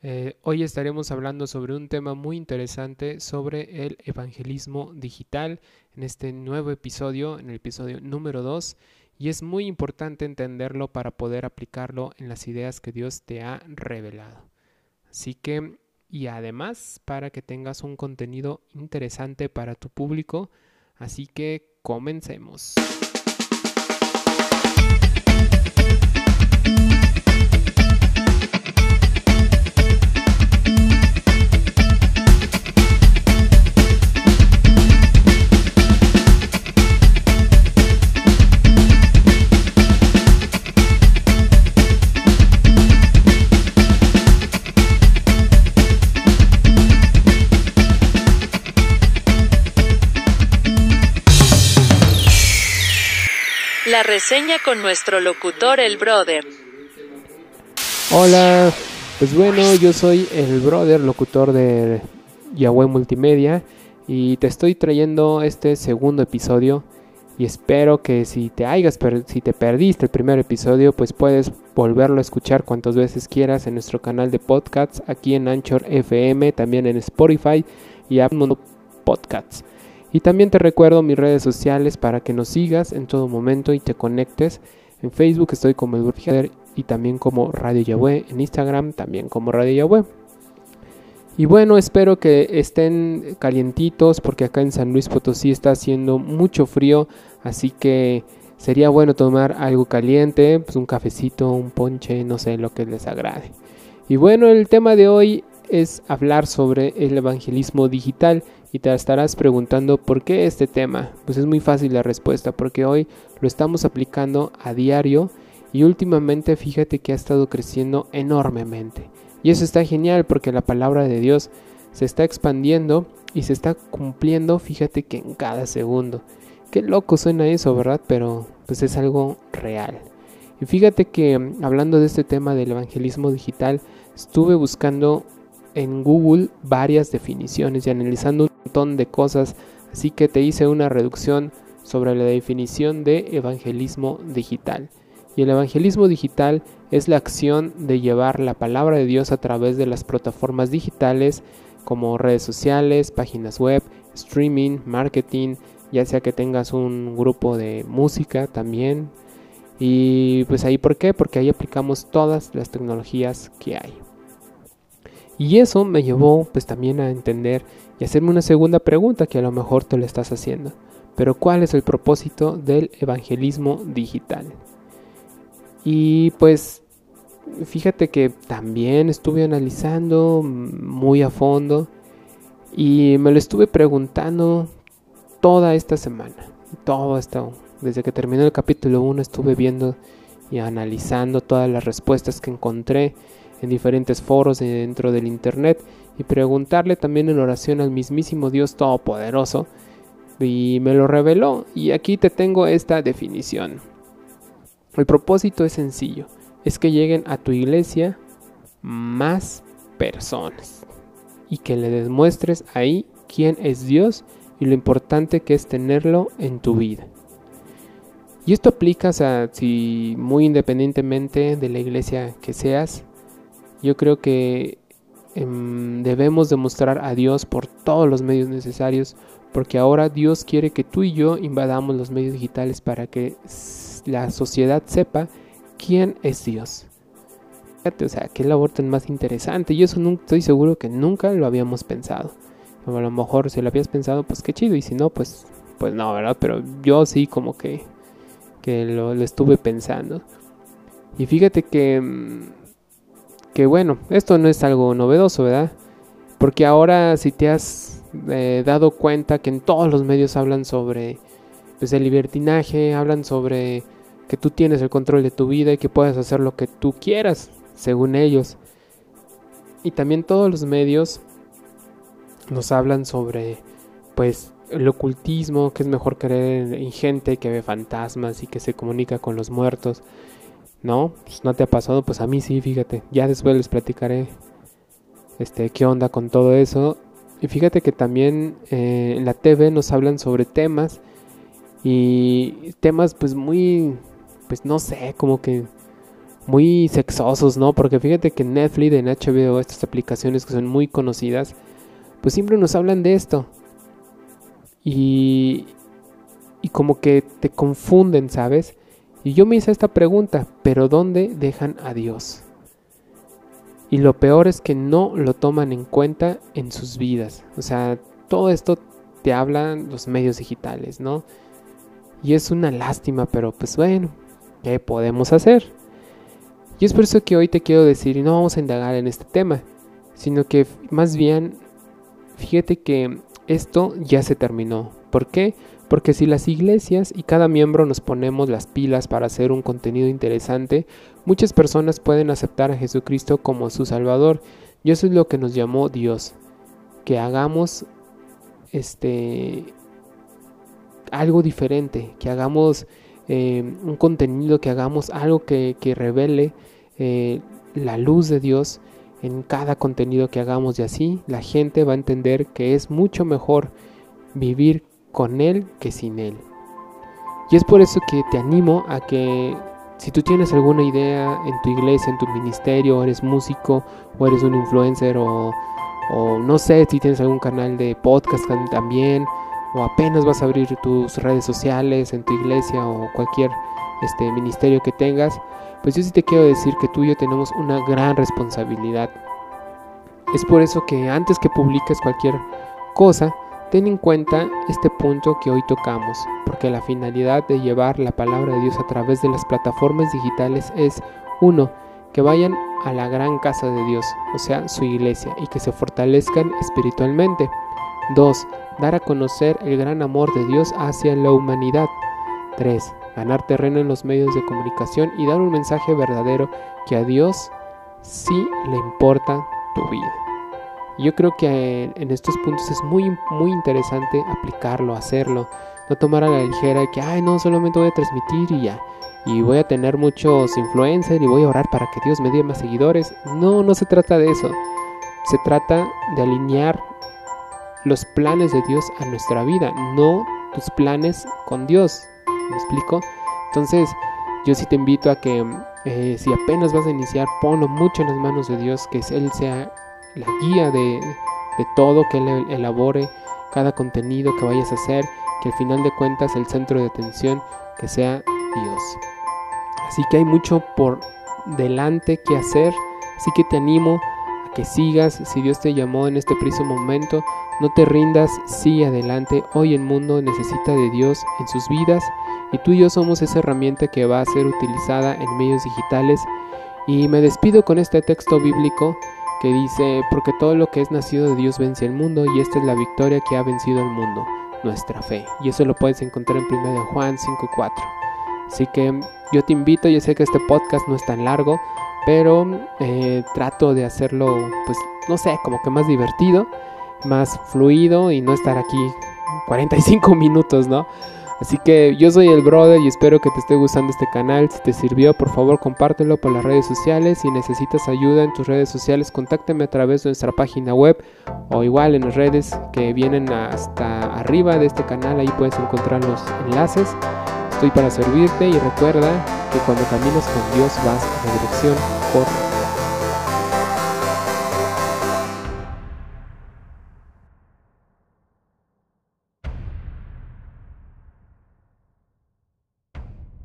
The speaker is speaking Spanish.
Eh, hoy estaremos hablando sobre un tema muy interesante sobre el evangelismo digital en este nuevo episodio, en el episodio número 2, y es muy importante entenderlo para poder aplicarlo en las ideas que Dios te ha revelado. Así que, y además para que tengas un contenido interesante para tu público, así que comencemos. La reseña con nuestro locutor el brother. Hola, pues bueno, yo soy el brother locutor de Yahweh Multimedia y te estoy trayendo este segundo episodio y espero que si te hayas si te perdiste el primer episodio, pues puedes volverlo a escuchar cuantas veces quieras en nuestro canal de podcasts aquí en Anchor FM, también en Spotify y Apple Podcasts. Y también te recuerdo mis redes sociales para que nos sigas en todo momento y te conectes. En Facebook estoy como el Burger y también como Radio Yahweh. En Instagram también como Radio Yahweh. Y bueno, espero que estén calientitos porque acá en San Luis Potosí está haciendo mucho frío. Así que sería bueno tomar algo caliente, pues un cafecito, un ponche, no sé, lo que les agrade. Y bueno, el tema de hoy es hablar sobre el evangelismo digital y te estarás preguntando por qué este tema. Pues es muy fácil la respuesta, porque hoy lo estamos aplicando a diario y últimamente fíjate que ha estado creciendo enormemente. Y eso está genial porque la palabra de Dios se está expandiendo y se está cumpliendo, fíjate que en cada segundo. Qué loco suena eso, ¿verdad? Pero pues es algo real. Y fíjate que hablando de este tema del evangelismo digital, estuve buscando en Google varias definiciones y analizando montón de cosas, así que te hice una reducción sobre la definición de evangelismo digital. Y el evangelismo digital es la acción de llevar la palabra de Dios a través de las plataformas digitales como redes sociales, páginas web, streaming, marketing, ya sea que tengas un grupo de música también. Y pues ahí, ¿por qué? Porque ahí aplicamos todas las tecnologías que hay. Y eso me llevó pues también a entender y hacerme una segunda pregunta que a lo mejor te lo estás haciendo. Pero ¿cuál es el propósito del evangelismo digital? Y pues fíjate que también estuve analizando muy a fondo y me lo estuve preguntando toda esta semana. Todo esto, desde que terminó el capítulo 1 estuve viendo y analizando todas las respuestas que encontré en diferentes foros dentro del Internet y preguntarle también en oración al mismísimo Dios Todopoderoso. Y me lo reveló y aquí te tengo esta definición. El propósito es sencillo, es que lleguen a tu iglesia más personas y que le demuestres ahí quién es Dios y lo importante que es tenerlo en tu vida. Y esto aplica a si muy independientemente de la iglesia que seas, yo creo que em, debemos demostrar a Dios por todos los medios necesarios, porque ahora Dios quiere que tú y yo invadamos los medios digitales para que la sociedad sepa quién es Dios. Fíjate, o sea, qué labor tan más interesante. Y eso no, estoy seguro que nunca lo habíamos pensado. a lo mejor si lo habías pensado, pues qué chido. Y si no, pues, pues no, ¿verdad? Pero yo sí como que, que lo, estuve pensando. Y fíjate que em, que bueno, esto no es algo novedoso, ¿verdad? Porque ahora si te has eh, dado cuenta que en todos los medios hablan sobre pues, el libertinaje, hablan sobre que tú tienes el control de tu vida y que puedes hacer lo que tú quieras, según ellos. Y también todos los medios nos hablan sobre pues el ocultismo, que es mejor creer en gente que ve fantasmas y que se comunica con los muertos. ¿No? Pues no te ha pasado, pues a mí sí, fíjate. Ya después les platicaré este, qué onda con todo eso. Y fíjate que también eh, en la TV nos hablan sobre temas y temas pues muy, pues no sé, como que muy sexosos, ¿no? Porque fíjate que Netflix, en HBO, estas aplicaciones que son muy conocidas, pues siempre nos hablan de esto. Y, y como que te confunden, ¿sabes? Y yo me hice esta pregunta, pero ¿dónde dejan a Dios? Y lo peor es que no lo toman en cuenta en sus vidas. O sea, todo esto te hablan los medios digitales, ¿no? Y es una lástima, pero pues bueno, ¿qué podemos hacer? Y es por eso que hoy te quiero decir, y no vamos a indagar en este tema, sino que más bien, fíjate que esto ya se terminó. ¿Por qué? Porque si las iglesias y cada miembro nos ponemos las pilas para hacer un contenido interesante, muchas personas pueden aceptar a Jesucristo como su Salvador. Y eso es lo que nos llamó Dios. Que hagamos este algo diferente, que hagamos eh, un contenido, que hagamos algo que, revele eh, la luz de Dios en cada contenido que hagamos y así la gente va a entender que es mucho mejor vivir con Él que sin Él. Y es por eso que te animo a que si tú tienes alguna idea en tu iglesia, en tu ministerio, eres músico o eres un influencer o, o no sé si tienes algún canal de podcast también o apenas vas a abrir tus redes sociales en tu iglesia o cualquier este ministerio que tengas, pues yo sí te quiero decir que tú y yo tenemos una gran responsabilidad. Es por eso que antes que publiques cualquier cosa, ten en cuenta este punto que hoy tocamos, porque la finalidad de llevar la palabra de Dios a través de las plataformas digitales es, uno, que vayan a la gran casa de Dios, o sea, su iglesia, y que se fortalezcan espiritualmente. 2. Dar a conocer el gran amor de Dios hacia la humanidad. 3 ganar terreno en los medios de comunicación y dar un mensaje verdadero que a Dios sí le importa tu vida. Yo creo que en estos puntos es muy, muy interesante aplicarlo, hacerlo, no tomar a la ligera que, ay, no, solamente voy a transmitir y ya, y voy a tener muchos influencers y voy a orar para que Dios me dé más seguidores. No, no se trata de eso. Se trata de alinear los planes de Dios a nuestra vida, no tus planes con Dios. ¿Me explico? Entonces, yo sí te invito a que eh, si apenas vas a iniciar, ponlo mucho en las manos de Dios, que Él sea la guía de, de todo, que Él elabore cada contenido que vayas a hacer, que al final de cuentas el centro de atención que sea Dios. Así que hay mucho por delante que hacer, así que te animo a que sigas, si Dios te llamó en este preciso momento, no te rindas, sigue adelante, hoy el mundo necesita de Dios en sus vidas y tú y yo somos esa herramienta que va a ser utilizada en medios digitales. Y me despido con este texto bíblico que dice, porque todo lo que es nacido de Dios vence al mundo y esta es la victoria que ha vencido al mundo, nuestra fe. Y eso lo puedes encontrar en 1 Juan 5.4. Así que yo te invito, yo sé que este podcast no es tan largo, pero eh, trato de hacerlo, pues, no sé, como que más divertido, más fluido y no estar aquí 45 minutos, ¿no? Así que yo soy el brother y espero que te esté gustando este canal. Si te sirvió, por favor compártelo por las redes sociales. Si necesitas ayuda en tus redes sociales, contáctame a través de nuestra página web o igual en las redes que vienen hasta arriba de este canal. Ahí puedes encontrar los enlaces. Estoy para servirte y recuerda que cuando caminas con Dios vas en la dirección correcta.